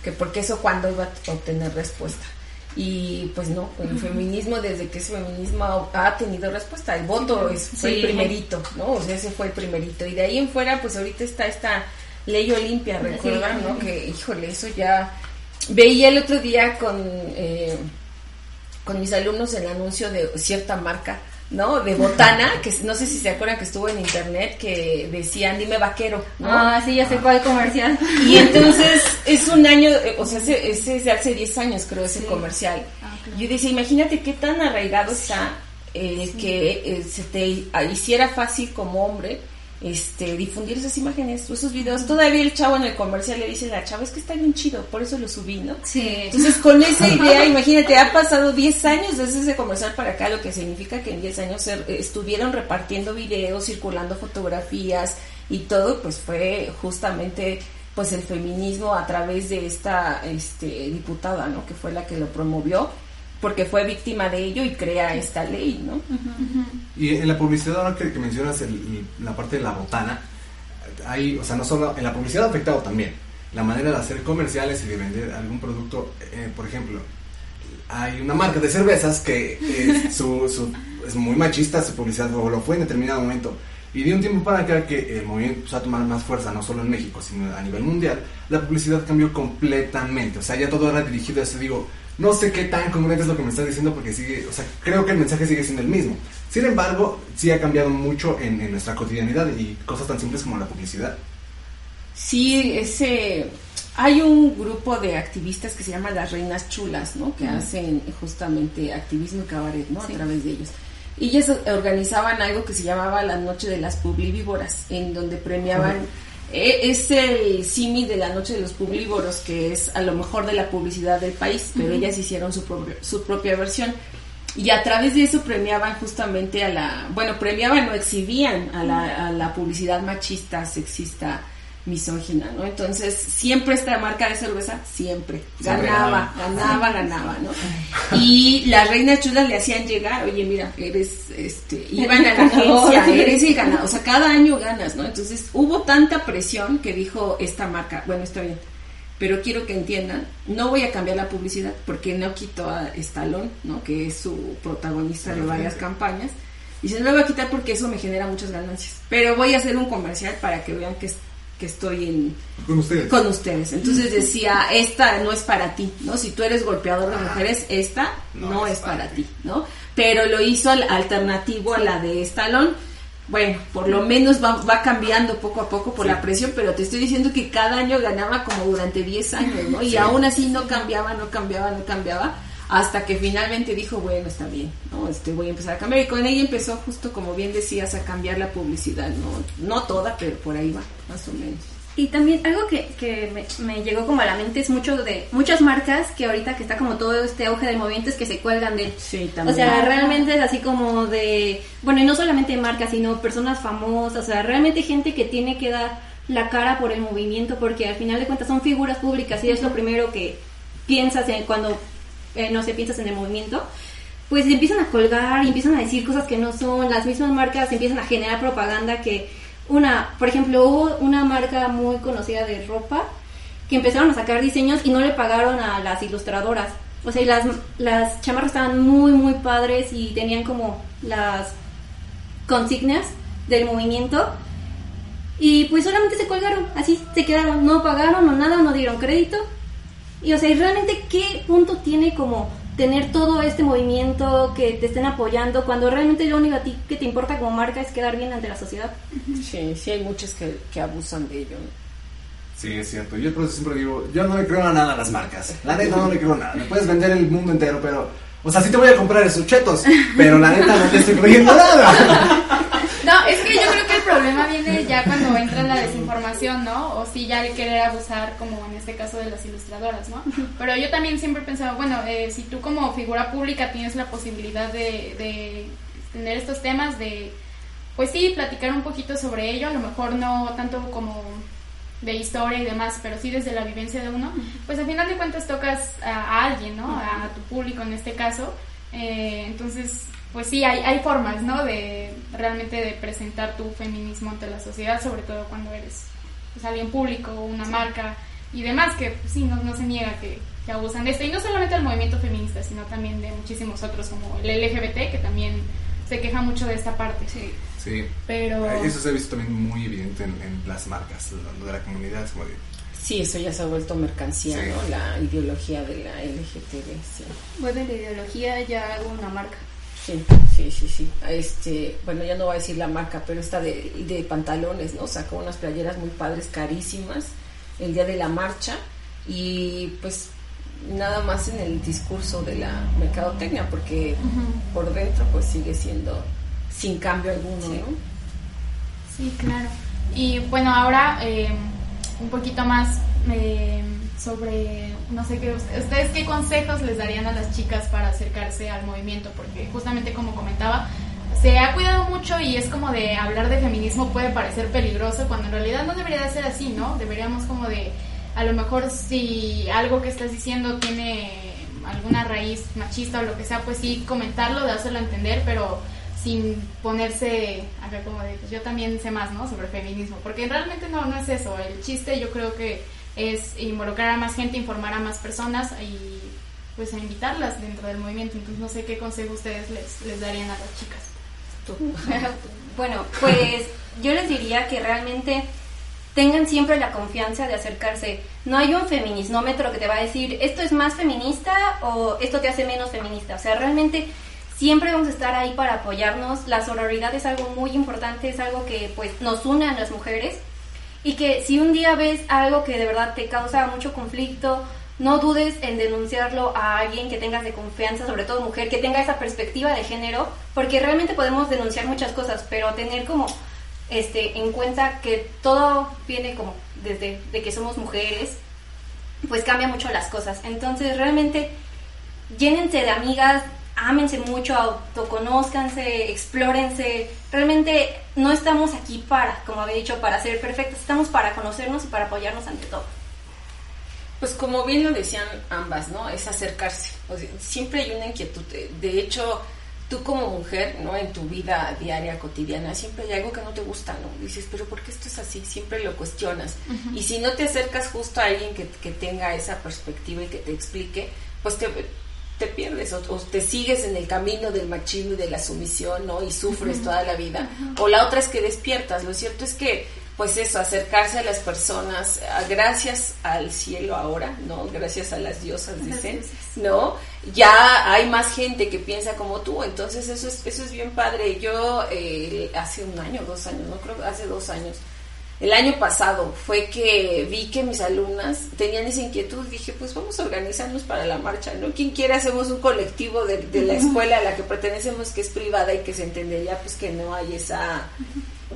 que porque eso cuando iba a obtener respuesta. Y pues no, el feminismo desde que es feminismo ha, tenido respuesta. El voto es, fue el primerito, ¿no? O sea, ese fue el primerito. Y de ahí en fuera, pues ahorita está esta ley Olimpia, recuerdan, ¿no? Que, híjole, eso ya... Veía el otro día con, eh, con mis alumnos el anuncio de cierta marca, ¿no? De botana, que no sé si se acuerdan que estuvo en internet, que decían, dime vaquero, ¿no? Ah, sí, ya sé cuál comercial. Y entonces es un año, o sea, ese ese es de hace 10 años creo ese Sí. comercial. Ah, claro. Yo decía, imagínate qué tan arraigado está eh, que eh, se te hiciera fácil como hombre este difundir esas imágenes, esos videos. Todavía el chavo en el comercial le dice a la chava, es que está bien chido, por eso lo subí, ¿no? Sí. Entonces, con esa idea, imagínate, ha pasado 10 años desde ese comercial para acá, lo que significa que en 10 años se- estuvieron repartiendo videos, circulando fotografías y todo, pues fue justamente pues el feminismo a través de esta este, diputada, ¿no? Que fue la que lo promovió, porque fue víctima de ello y crea esta ley, ¿no? Y en la publicidad, ahora que, que mencionas el- la parte de la botana, hay, o sea, no solo en la publicidad ha afectado también la manera de hacer comerciales y de vender algún producto. eh, por ejemplo, hay una marca de cervezas que eh, su, su- es muy machista su publicidad, o lo fue en determinado momento. Y de un tiempo para acá que el movimiento empezó a tomar más fuerza, no solo en México, sino a nivel mundial, la publicidad cambió completamente. O sea, ya todo era dirigido a eso. Digo, no sé qué tan congruente es lo que me estás diciendo porque sigue, o sea, creo que el mensaje sigue siendo el mismo. Sin embargo, sí ha cambiado mucho en, en nuestra cotidianidad y cosas tan simples como la publicidad. Sí, ese hay un grupo de activistas que se llama las Reinas Chulas, ¿no? Que hacen justamente activismo y cabaret, ¿no? Sí. A través de ellos. Y ellas organizaban algo que se llamaba la Noche de las Publivívoras, en donde premiaban es el simi de la Noche de los Publívoros, que es a lo mejor de la publicidad del país, pero ellas hicieron su, su propia versión. Y a través de eso premiaban justamente a la, bueno, premiaban o exhibían a la, a la publicidad machista, sexista, misógina, ¿no? Entonces, siempre esta marca de cerveza, siempre, ganaba, ganaba, ganaba, ¿no? Y las reinas chulas le hacían llegar, oye, mira, eres, este, iban a la agencia, eres el ganador, o sea, cada año ganas, ¿no? Entonces, hubo tanta presión que dijo esta marca, bueno, está bien, pero quiero que entiendan, no voy a cambiar la publicidad porque no quito a Stallone, ¿no? Que es su protagonista de varias campañas. Y se lo voy a quitar porque eso me genera muchas ganancias. Pero voy a hacer un comercial para que vean que es que estoy en, Con ustedes. con ustedes. Entonces decía, esta no es para ti, ¿no? Si tú eres golpeador de mujeres, esta no, es para ti, ¿no? Pero lo hizo al alternativo a la de Stallone. Bueno, por lo menos va, va cambiando poco a poco por Sí. la presión, pero te estoy diciendo que cada año ganaba como durante 10 años, ¿no? Y Sí. aún así no cambiaba, no cambiaba, no cambiaba, hasta que finalmente dijo, bueno, está bien, ¿no? Este, voy a empezar a cambiar. Y con ella empezó justo, como bien decías, a cambiar la publicidad, ¿no? No toda, pero por ahí va, más o menos. Y también algo que, que me, me llegó como a la mente es mucho de muchas marcas que ahorita que está como todo este auge del movimiento es que se cuelgan de él. Sí, O también. sea, realmente es así como de, bueno, y no solamente marcas, sino personas famosas, o sea, realmente gente que tiene que dar la cara por el movimiento, porque al final de cuentas son figuras públicas y es lo primero que piensas en cuando, eh, no sé, piensas en el movimiento. Pues empiezan a colgar y empiezan a decir cosas que no son, las mismas marcas empiezan a generar propaganda que una, por ejemplo, hubo una marca muy conocida de ropa que empezaron a sacar diseños y no le pagaron a las ilustradoras. O sea, y las, las chamarras estaban muy, muy padres y tenían como las consignas del movimiento. Y pues solamente se colgaron, así se quedaron, no pagaron o nada, no dieron crédito. Y o sea, ¿y realmente qué punto tiene como tener todo este movimiento que te estén apoyando cuando realmente lo único a ti que te importa como marca es quedar bien ante la sociedad? Sí, sí hay muchos que, que abusan de ello. ¿no? Sí, es cierto. Yo por eso siempre digo, yo no le creo a nada a las marcas. La neta no le creo a nada. Me puedes vender el mundo entero, pero... O sea, sí te voy a comprar esos chetos, pero la neta no te estoy creyendo nada. No, es que yo creo que el problema viene ya cuando entra la desinformación, ¿no? O si ya el querer abusar, como en este caso de las ilustradoras, ¿no? Pero yo también siempre he pensado, bueno, eh, si tú como figura pública tienes la posibilidad de, de tener estos temas, de, pues sí, platicar un poquito sobre ello, a lo mejor no tanto como de historia y demás, pero sí desde la vivencia de uno, pues al final de cuentas tocas a, alguien, ¿no? A tu público en este caso. Eh, entonces, pues sí, hay, hay formas, ¿no? De realmente de presentar tu feminismo ante la sociedad, sobre todo cuando eres pues, alguien público, una marca y demás, que pues, sí, no, no se niega que, que abusan de esto. Y no solamente el movimiento feminista, sino también de muchísimos otros, como el LGBT, que también se queja mucho de esta parte. Sí. Sí. Pero... Eso se ha visto también muy evidente en, en las marcas, lo, de la comunidad. Es como de, Sí, eso ya se ha vuelto mercancía, Sí. ¿no? La ideología de la LGTB, sí. Vuelve la ideología ya hago una marca. Sí, sí, sí, sí. Este, bueno, ya no voy a decir la marca, pero esta de, de pantalones, ¿no? Sacó unas playeras muy padres, carísimas, el día de la marcha y pues nada más en el discurso de la mercadotecnia, porque por dentro pues sigue siendo sin cambio alguno, Sí. ¿no? Sí, claro. Y bueno, ahora eh, un poquito más eh, sobre, no sé qué, ustedes qué consejos les darían a las chicas para acercarse al movimiento, porque justamente como comentaba, se ha cuidado mucho y es como de hablar de feminismo puede parecer peligroso cuando en realidad no debería de ser así, ¿no? Deberíamos como de, a lo mejor si algo que estás diciendo tiene alguna raíz machista o lo que sea, pues sí comentarlo, dárselo a entender, pero sin ponerse acá como de, pues yo también sé más, ¿no? Sobre feminismo, porque realmente no, no es eso, el chiste yo creo que es involucrar a más gente, informar a más personas y pues a invitarlas dentro del movimiento, entonces no sé qué consejo ustedes les, darían a las chicas. Tú. Bueno, pues yo les diría que realmente tengan siempre la confianza de acercarse. No hay un feminismómetro que te va a decir esto es más feminista o esto te hace menos feminista. O sea, realmente siempre vamos a estar ahí para apoyarnos. La sororidad es algo muy importante, es algo que pues nos une a las mujeres y que si un día ves algo que de verdad te causa mucho conflicto, no dudes en denunciarlo a alguien que tengas de confianza, sobre todo mujer, que tenga esa perspectiva de género, porque realmente podemos denunciar muchas cosas, pero tener como este en cuenta que todo viene como desde de que somos mujeres, pues cambia mucho las cosas. Entonces, realmente llénense de amigas, ámense mucho, autoconózcanse, explórense. Realmente no estamos aquí para, como había dicho, para ser perfectas, estamos para conocernos y para apoyarnos ante todo. Pues como bien lo decían ambas, ¿no? Es acercarse. O sea, siempre hay una inquietud. De- De hecho, tú como mujer, ¿no? En tu vida diaria, cotidiana, siempre hay algo que no te gusta, ¿no? Dices, pero ¿por qué esto es así? Siempre lo cuestionas. Y si no te acercas justo a alguien que, que tenga esa perspectiva y que te explique, pues te, te pierdes o, o te sigues en el camino del machismo y de la sumisión, ¿no? Y sufres toda la vida. O la otra es que despiertas. Lo cierto es que pues eso, acercarse a las personas, gracias al cielo ahora, ¿no? Gracias a las diosas, dicen, ¿no? Ya hay más gente que piensa como tú, entonces eso es, eso es bien padre. Yo eh, hace un año, dos años, no creo, hace dos años, el año pasado fue que vi que mis alumnas tenían esa inquietud, dije, pues vamos a organizarnos para la marcha, ¿no? Quien quiera hacemos un colectivo de, de la escuela a la que pertenecemos que es privada y que se entendería pues que no hay esa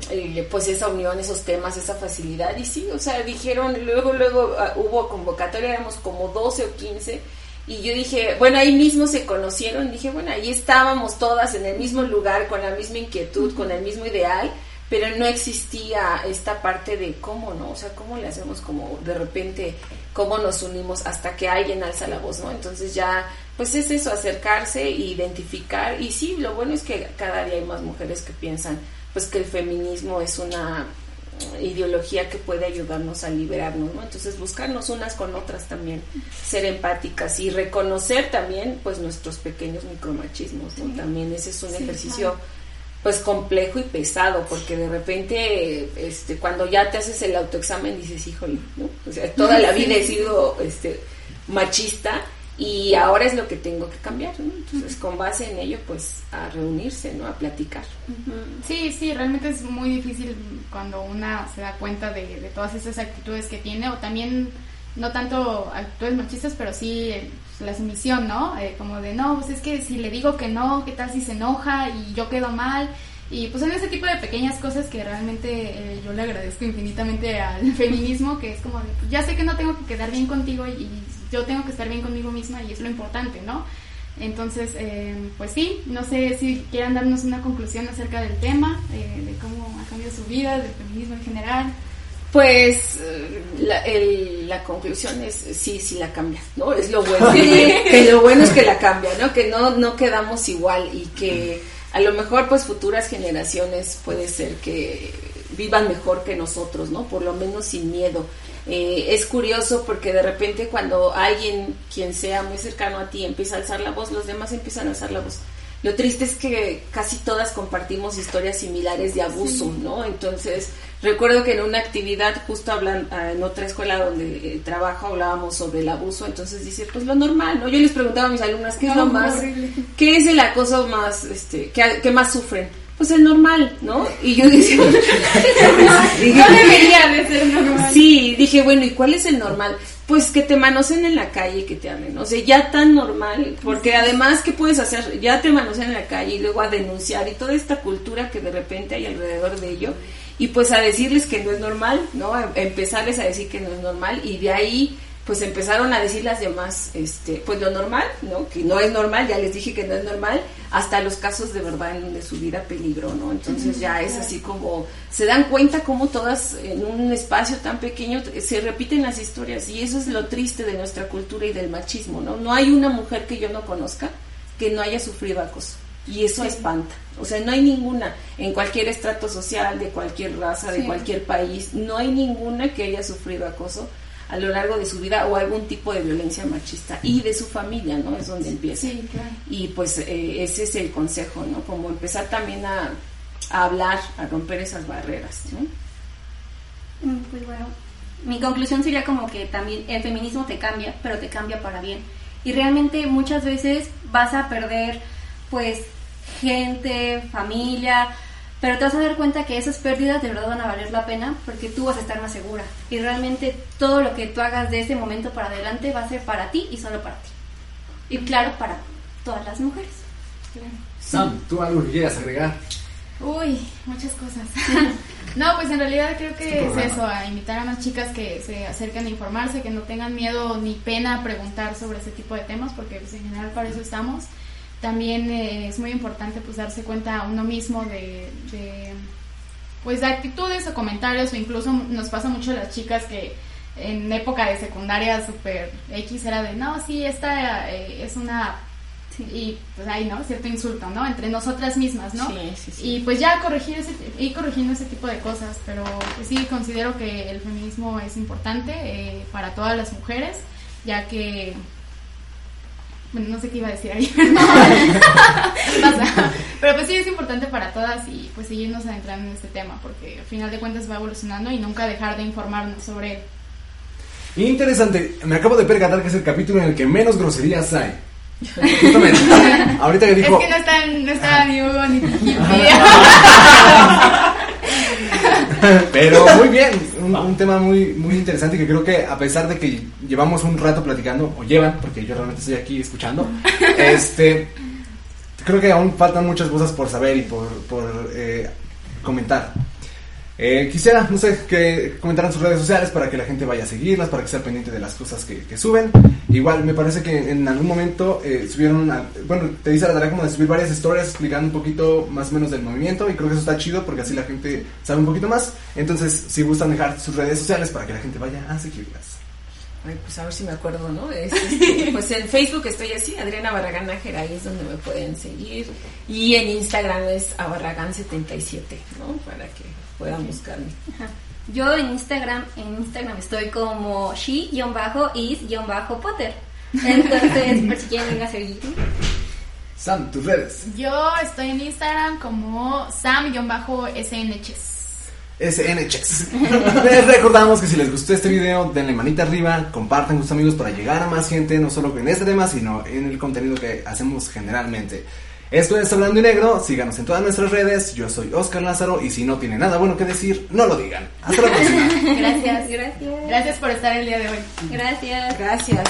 eh, pues esa unión, esos temas, esa facilidad. Y sí, o sea, dijeron, luego, luego ah, hubo convocatoria, éramos como 12 o 15. Y yo dije, bueno, ahí mismo se conocieron. Dije, bueno, ahí estábamos todas en el mismo lugar, con la misma inquietud, con el mismo ideal, pero no existía esta parte de cómo, ¿no? O sea, cómo le hacemos como de repente, cómo nos unimos hasta que alguien alza la voz, ¿no? Entonces ya, pues es eso, acercarse e identificar. Y sí, lo bueno es que cada día hay más mujeres que piensan pues que el feminismo es una ideología que puede ayudarnos a liberarnos, ¿no? Entonces buscarnos unas con otras también, ser empáticas y reconocer también pues nuestros pequeños micromachismos, ¿no? También ese es un ejercicio pues complejo y pesado, porque de repente este cuando ya te haces el autoexamen dices, "Híjole, ¿no? O sea, toda la vida he sido este machista y ahora es lo que tengo que cambiar. Entonces, con base en ello, pues a reunirse, ¿no? A platicar. Sí, sí, realmente es muy difícil cuando una se da cuenta de, todas esas actitudes que tiene, o también, no tanto actitudes machistas, pero sí la sumisión, ¿no? Eh, como de, no, pues es que si le digo que no, ¿qué tal si se enoja y yo quedo mal? Y pues en ese tipo de pequeñas cosas que realmente eh, yo le agradezco infinitamente al feminismo, que es como de, pues ya sé que no tengo que quedar bien contigo y yo tengo que estar bien conmigo misma y es lo importante, ¿no? Entonces, eh, pues sí, no sé si quieran darnos una conclusión acerca del tema, eh, de cómo ha cambiado su vida, del feminismo en general. Pues eh, la, la, conclusión es sí, sí la cambia, ¿no? Es lo bueno, que, lo bueno es que la cambia, ¿no? Que no, no quedamos igual y que a lo mejor pues futuras generaciones puede ser que vivan mejor que nosotros, ¿no? Por lo menos sin miedo. Eh, es curioso porque de repente cuando alguien, quien sea muy cercano a ti, empieza a alzar la voz, los demás empiezan a alzar la voz. Lo triste es que casi todas compartimos historias similares de abuso, ¿no? Entonces, recuerdo que en una actividad, justo hablan, ah, en otra escuela donde eh, trabajo, hablábamos sobre el abuso, entonces dice, pues lo normal, ¿no? Yo les preguntaba a mis alumnas, ¿qué es lo más, qué es el acoso más, este, que más sufren? pues es normal, ¿no? Y yo dije, no debería de ser normal. Sí, dije, bueno, ¿y cuál es el normal? Pues que te manoseen en la calle y que te amen, o sea, ya tan normal, porque además, ¿qué puedes hacer? Ya te manoseen en la calle y luego a denunciar y toda esta cultura que de repente hay alrededor de ello, y pues a decirles que no es normal, ¿no? Empezarles a decir que no es normal y de ahí pues empezaron a decir las demás, este, pues lo normal, ¿no? Que no es normal, ya les dije que no es normal, hasta los casos de verdad en donde su vida peligró, ¿no? Entonces ya es así como, se dan cuenta como todas en un espacio tan pequeño se repiten las historias y eso es lo triste de nuestra cultura y del machismo, ¿no? No hay una mujer que yo no conozca que no haya sufrido acoso. Y eso espanta. O sea, no hay ninguna, en cualquier estrato social, de cualquier raza, de cualquier país, no hay ninguna que haya sufrido acoso a lo largo de su vida o algún tipo de violencia machista y de su familia, ¿no? Es donde empieza. Y pues eh, ese es el consejo, ¿no? Como empezar también a, hablar, a romper esas barreras, ¿no? Mm, pues bueno, mi conclusión sería como que también el feminismo te cambia, pero te cambia para bien. Y realmente muchas veces vas a perder pues gente, familia, pero te vas a dar cuenta que esas pérdidas de verdad van a valer la pena porque tú vas a estar más segura. Y realmente todo lo que tú hagas de ese momento para adelante va a ser para ti y solo para ti. Y claro, para todas las mujeres. Sam, ¿tú algo que quieras agregar? Uy, muchas cosas. no, pues en realidad creo que es eso, a invitar a más chicas que se acerquen a informarse, que no tengan miedo ni pena a preguntar sobre ese tipo de temas, porque pues, en general para eso estamos también eh, es muy importante pues darse cuenta uno mismo de, pues de actitudes o comentarios o incluso nos pasa mucho a las chicas que en época de secundaria super X era de no sí esta eh, es una y pues hay no cierto insulto no entre nosotras mismas no y pues ya corregir ese ir corrigiendo ese tipo de cosas pero pues, sí considero que el feminismo es importante eh, para todas las mujeres ya que bueno, no sé qué iba a decir ahí, pasa. Pero pues sí es importante para todas y pues seguirnos adentrando en este tema porque al final de cuentas va evolucionando y nunca dejar de informarnos sobre él. Interesante, me acabo de percatar que es el capítulo en el que menos groserías hay. Justamente. Ahorita que dijo. Es que no está, no está ni Hugo ni. Pero muy bien, un, un, tema muy, muy interesante que creo que a pesar de que llevamos un rato platicando, o llevan, porque yo realmente estoy aquí escuchando, este, creo que aún faltan muchas cosas por saber y por, por eh, comentar. Eh, quisiera, no sé, que comentaran sus redes sociales para que la gente vaya a seguirlas, para que sea pendiente de las cosas que, que suben. Igual, me parece que en algún momento eh, subieron, una, bueno, te dice la tarea como de subir varias historias explicando un poquito más o menos del movimiento y creo que eso está chido porque así la gente sabe un poquito más. Entonces, si gustan dejar sus redes sociales para que la gente vaya a seguirlas. Ay, pues a ver si me acuerdo, ¿no? Es, este, pues en Facebook estoy así, Adriana Barragán Nájera, ahí es donde me pueden seguir. Y en Instagram es abarragán77, ¿no? Para que puedan buscarme. Yo en Instagram, en Instagram estoy como she-is-potter. Entonces, por si quieren venir a seguir. Sam, tus redes. Yo estoy en Instagram como sam-snches. SNChex. Les recordamos que si les gustó este video, denle manita arriba, compartan con sus amigos para llegar a más gente, no solo en este tema, sino en el contenido que hacemos generalmente. Esto es Hablando y Negro, síganos en todas nuestras redes, yo soy Oscar Lázaro y si no tiene nada bueno que decir, no lo digan. Hasta la próxima. Gracias. Gracias. Gracias por estar el día de hoy. Gracias. Gracias.